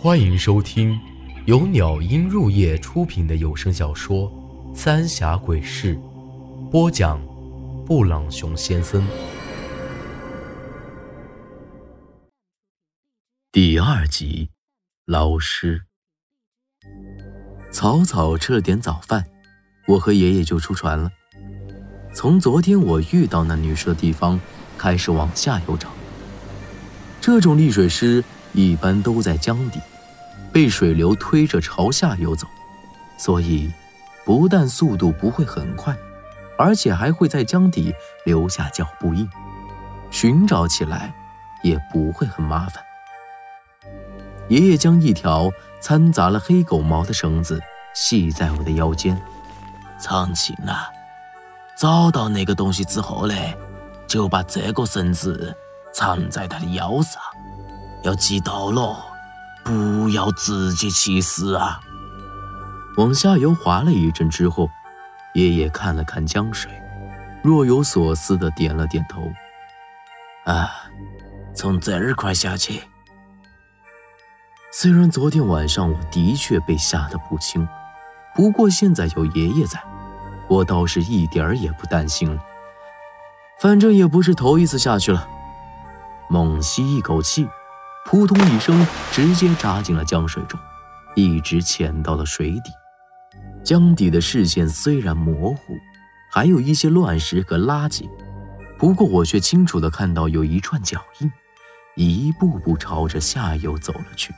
欢迎收听由鸟音入夜出品的有声小说《三峡鬼事》，播讲：布朗熊先生。第二集，老师。草草吃了点早饭，我和爷爷就出船了。从昨天我遇到那女尸的地方开始往下游找。这种溺水尸一般都在江底，被水流推着朝下游走，所以不但速度不会很快，而且还会在江底留下脚步印，寻找起来也不会很麻烦。爷爷将一条掺杂了黑狗毛的绳子系在我的腰间，长青啊，找到那个东西之后嘞，就把这个绳子缠在他的腰上，要记到了，不要自己去死啊！往下游划了一阵之后，爷爷看了看江水，若有所思的点了点头。啊，从这儿快下去。虽然昨天晚上我的确被吓得不轻，不过现在有爷爷在，我倒是一点儿也不担心了。反正也不是头一次下去了。猛吸一口气，扑通一声，直接扎进了江水中，一直潜到了水底。江底的视线虽然模糊，还有一些乱石和垃圾，不过我却清楚地看到有一串脚印，一步步朝着下游走了去。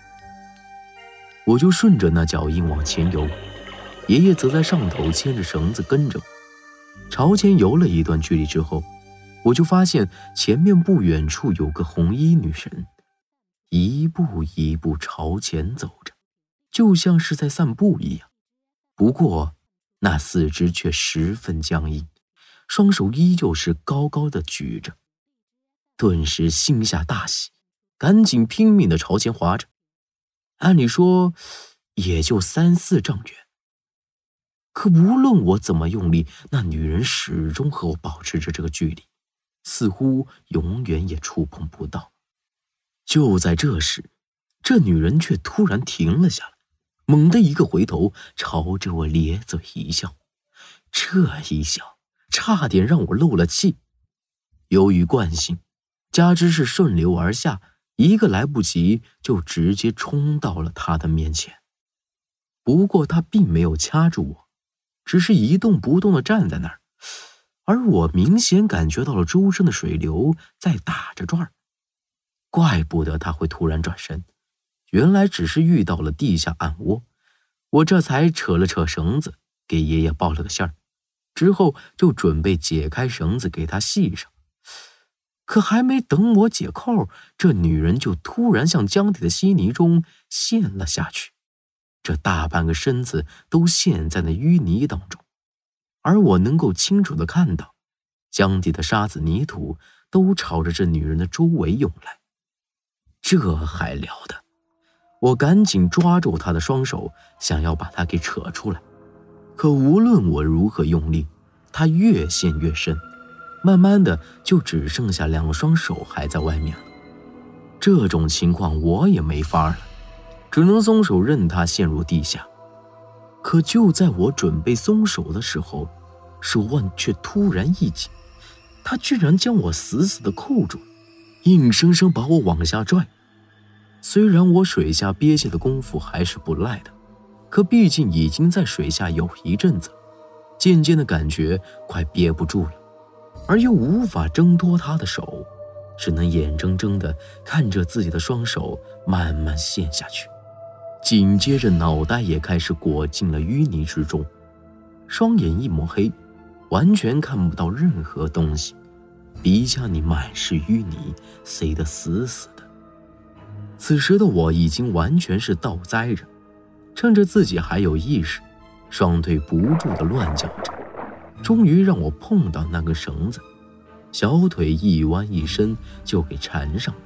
我就顺着那脚印往前游，爷爷则在上头牵着绳子跟着我。朝前游了一段距离之后，我就发现前面不远处有个红衣女神，一步一步朝前走着，就像是在散步一样。不过那四肢却十分僵硬，双手依旧是高高的举着。顿时心下大喜，赶紧拼命的朝前划着。按理说，也就三四丈远。可无论我怎么用力，那女人始终和我保持着这个距离，似乎永远也触碰不到。就在这时，这女人却突然停了下来，猛地一个回头，朝着我咧嘴一笑。这一笑，差点让我漏了气。由于惯性，加之是顺流而下。一个来不及，就直接冲到了他的面前。不过他并没有掐住我，只是一动不动的站在那儿。而我明显感觉到了周身的水流在打着转儿，怪不得他会突然转身，原来只是遇到了地下暗窝。我这才扯了扯绳子，给爷爷报了个信儿，之后就准备解开绳子给他系上。可还没等我解扣，这女人就突然向江底的稀泥中陷了下去，这大半个身子都陷在那淤泥当中，而我能够清楚的看到，江底的沙子泥土都朝着这女人的周围涌来。这还了得！我赶紧抓住他的双手，想要把他给扯出来，可无论我如何用力，他越陷越深。慢慢的，就只剩下两双手还在外面了。这种情况我也没法了，只能松手任他陷入地下。可就在我准备松手的时候，手腕却突然一紧，他居然将我死死的扣住，硬生生把我往下拽。虽然我水下憋气的功夫还是不赖的，可毕竟已经在水下有一阵子，渐渐的感觉快憋不住了。而又无法挣脱他的手，只能眼睁睁地看着自己的双手慢慢陷下去，紧接着脑袋也开始裹进了淤泥之中，双眼一抹黑，完全看不到任何东西，鼻腔里满是淤泥，塞得死死的。此时的我已经完全是倒栽着，趁着自己还有意识，双腿不住地乱叫着。终于让我碰到那根绳子，小腿一弯一伸就给缠上了，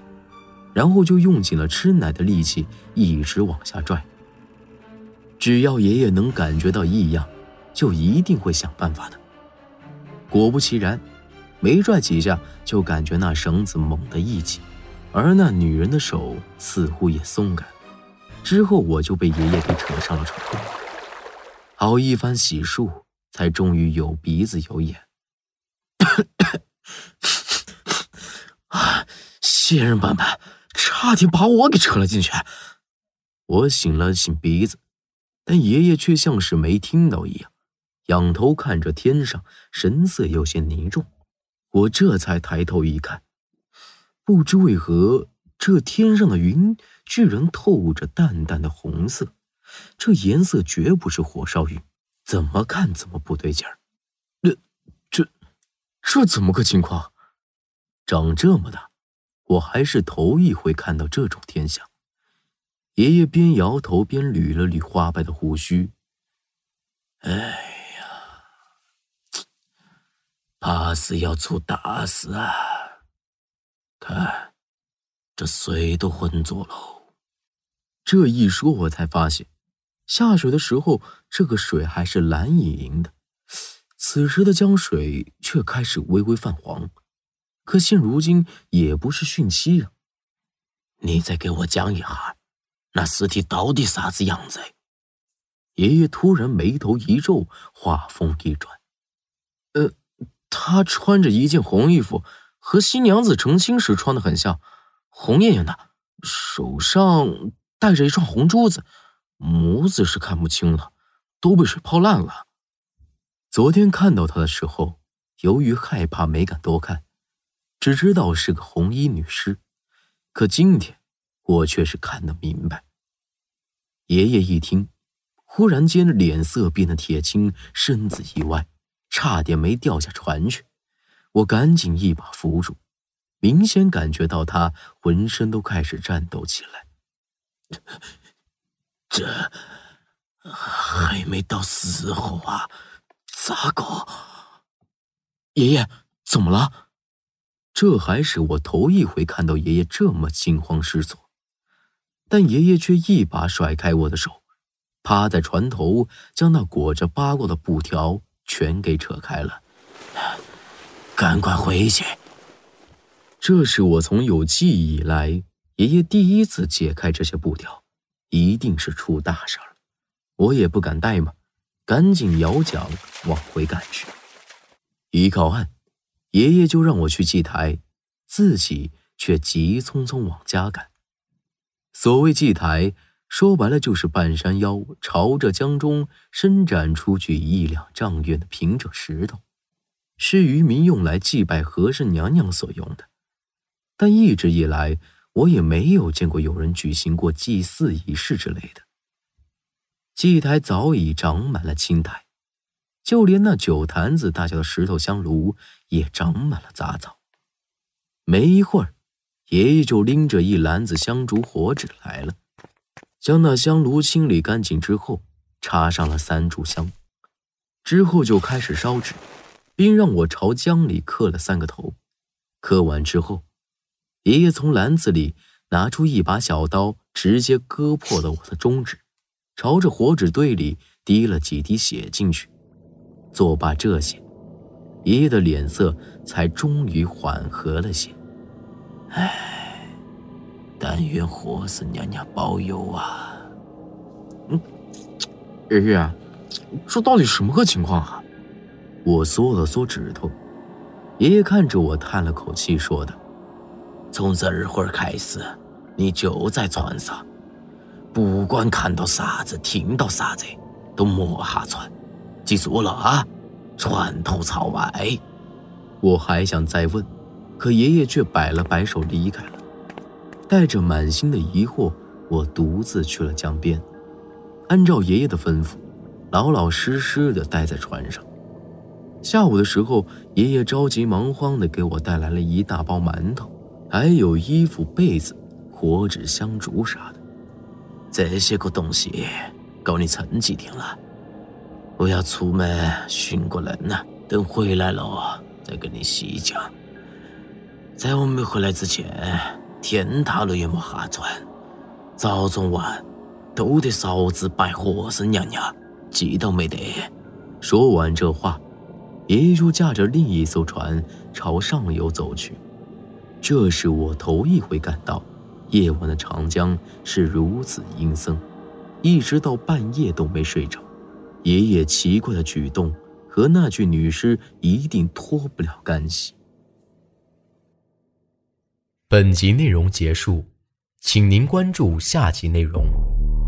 然后就用尽了吃奶的力气一直往下拽。只要爷爷能感觉到异样，就一定会想办法的。果不其然，没拽几下就感觉那绳子猛地一紧，而那女人的手似乎也松开。之后我就被爷爷给扯上了床。好一番洗漱，才终于有鼻子有眼。啊！仙人板板，差点把我给扯了进去。我醒了醒鼻子，但爷爷却像是没听到一样，仰头看着天上，神色有些凝重。我这才抬头一看，不知为何，这天上的云居然透着淡淡的红色，这颜色绝不是火烧云，怎么看怎么不对劲儿。这、这、这怎么个情况？长这么大，我还是头一回看到这种天象。爷爷边摇头边捋了捋花白的胡须。哎呀，怕是要出大事啊！看，这水都浑浊喽。这一说，我才发现，下水的时候这个水还是蓝莹莹的，此时的江水却开始微微泛黄。可现如今也不是汛期啊！你再给我讲一下。那尸体到底啥子样子？爷爷突然眉头一皱，话锋一转：“呃，他穿着一件红衣服，和新娘子成亲时穿的很像，红艳艳的，手上戴着一串红珠子，模子是看不清了，都被水泡烂了。昨天看到他的时候，由于害怕没敢多看，只知道是个红衣女尸，可今天……”我却是看得明白。爷爷一听，忽然间脸色变得铁青，身子一歪，差点没掉下船去。我赶紧一把扶住，明显感觉到他浑身都开始颤抖起来。这还没到时候啊，咋搞？爷爷怎么了？这还是我头一回看到爷爷这么惊慌失措。但爷爷却一把甩开我的手，趴在船头，将那裹着八卦的布条全给扯开了。赶快回去！这是我从有记忆以来，爷爷第一次解开这些布条，一定是出大事了。我也不敢怠慢，赶紧摇桨往回赶去。一靠岸，爷爷就让我去祭台，自己却急匆匆往家赶。所谓祭台，说白了就是半山腰朝着江中伸展出去一两丈远的平整石头，是渔民用来祭拜和氏娘娘所用的。但一直以来，我也没有见过有人举行过祭祀仪式之类的。祭台早已长满了青苔，就连那酒坛子大小的石头香炉也长满了杂草。没一会儿。爷爷就拎着一篮子香烛火纸来了，将那香炉清理干净之后，插上了三炷香，之后就开始烧纸，并让我朝江里磕了三个头。磕完之后，爷爷从篮子里拿出一把小刀，直接割破了我的中指，朝着火纸堆里滴了几滴血进去。做罢这些，爷爷的脸色才终于缓和了些。唉，但愿火神娘娘保佑啊！嗯，爷爷，这到底什么个情况啊？我缩了缩指头，爷爷看着我叹了口气，说道：“从这会儿开始，你就在船上，不管看到啥子、听到啥子，都莫下船，记住了啊！船头朝外。”我还想再问。可爷爷却摆了摆手离开了，带着满心的疑惑，我独自去了江边，按照爷爷的吩咐，老老实实的待在船上。下午的时候，爷爷着急忙慌的给我带来了一大包馒头，还有衣服、被子、火纸、香烛啥的。这些个东西够你撑几天了。我要出门寻个人呢，等回来了再跟你细讲。在我没回来之前，天塌了也莫下船，早中晚都得烧纸拜火神娘娘，记到没得？说完这话，爷爷就驾着另一艘船朝上游走去。这是我头一回感到夜晚的长江是如此阴森，一直到半夜都没睡着。爷爷奇怪的举动和那具女尸一定脱不了干系。本集内容结束，请您关注下集内容。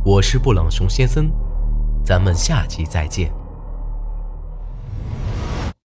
我是布朗熊先生，咱们下集再见。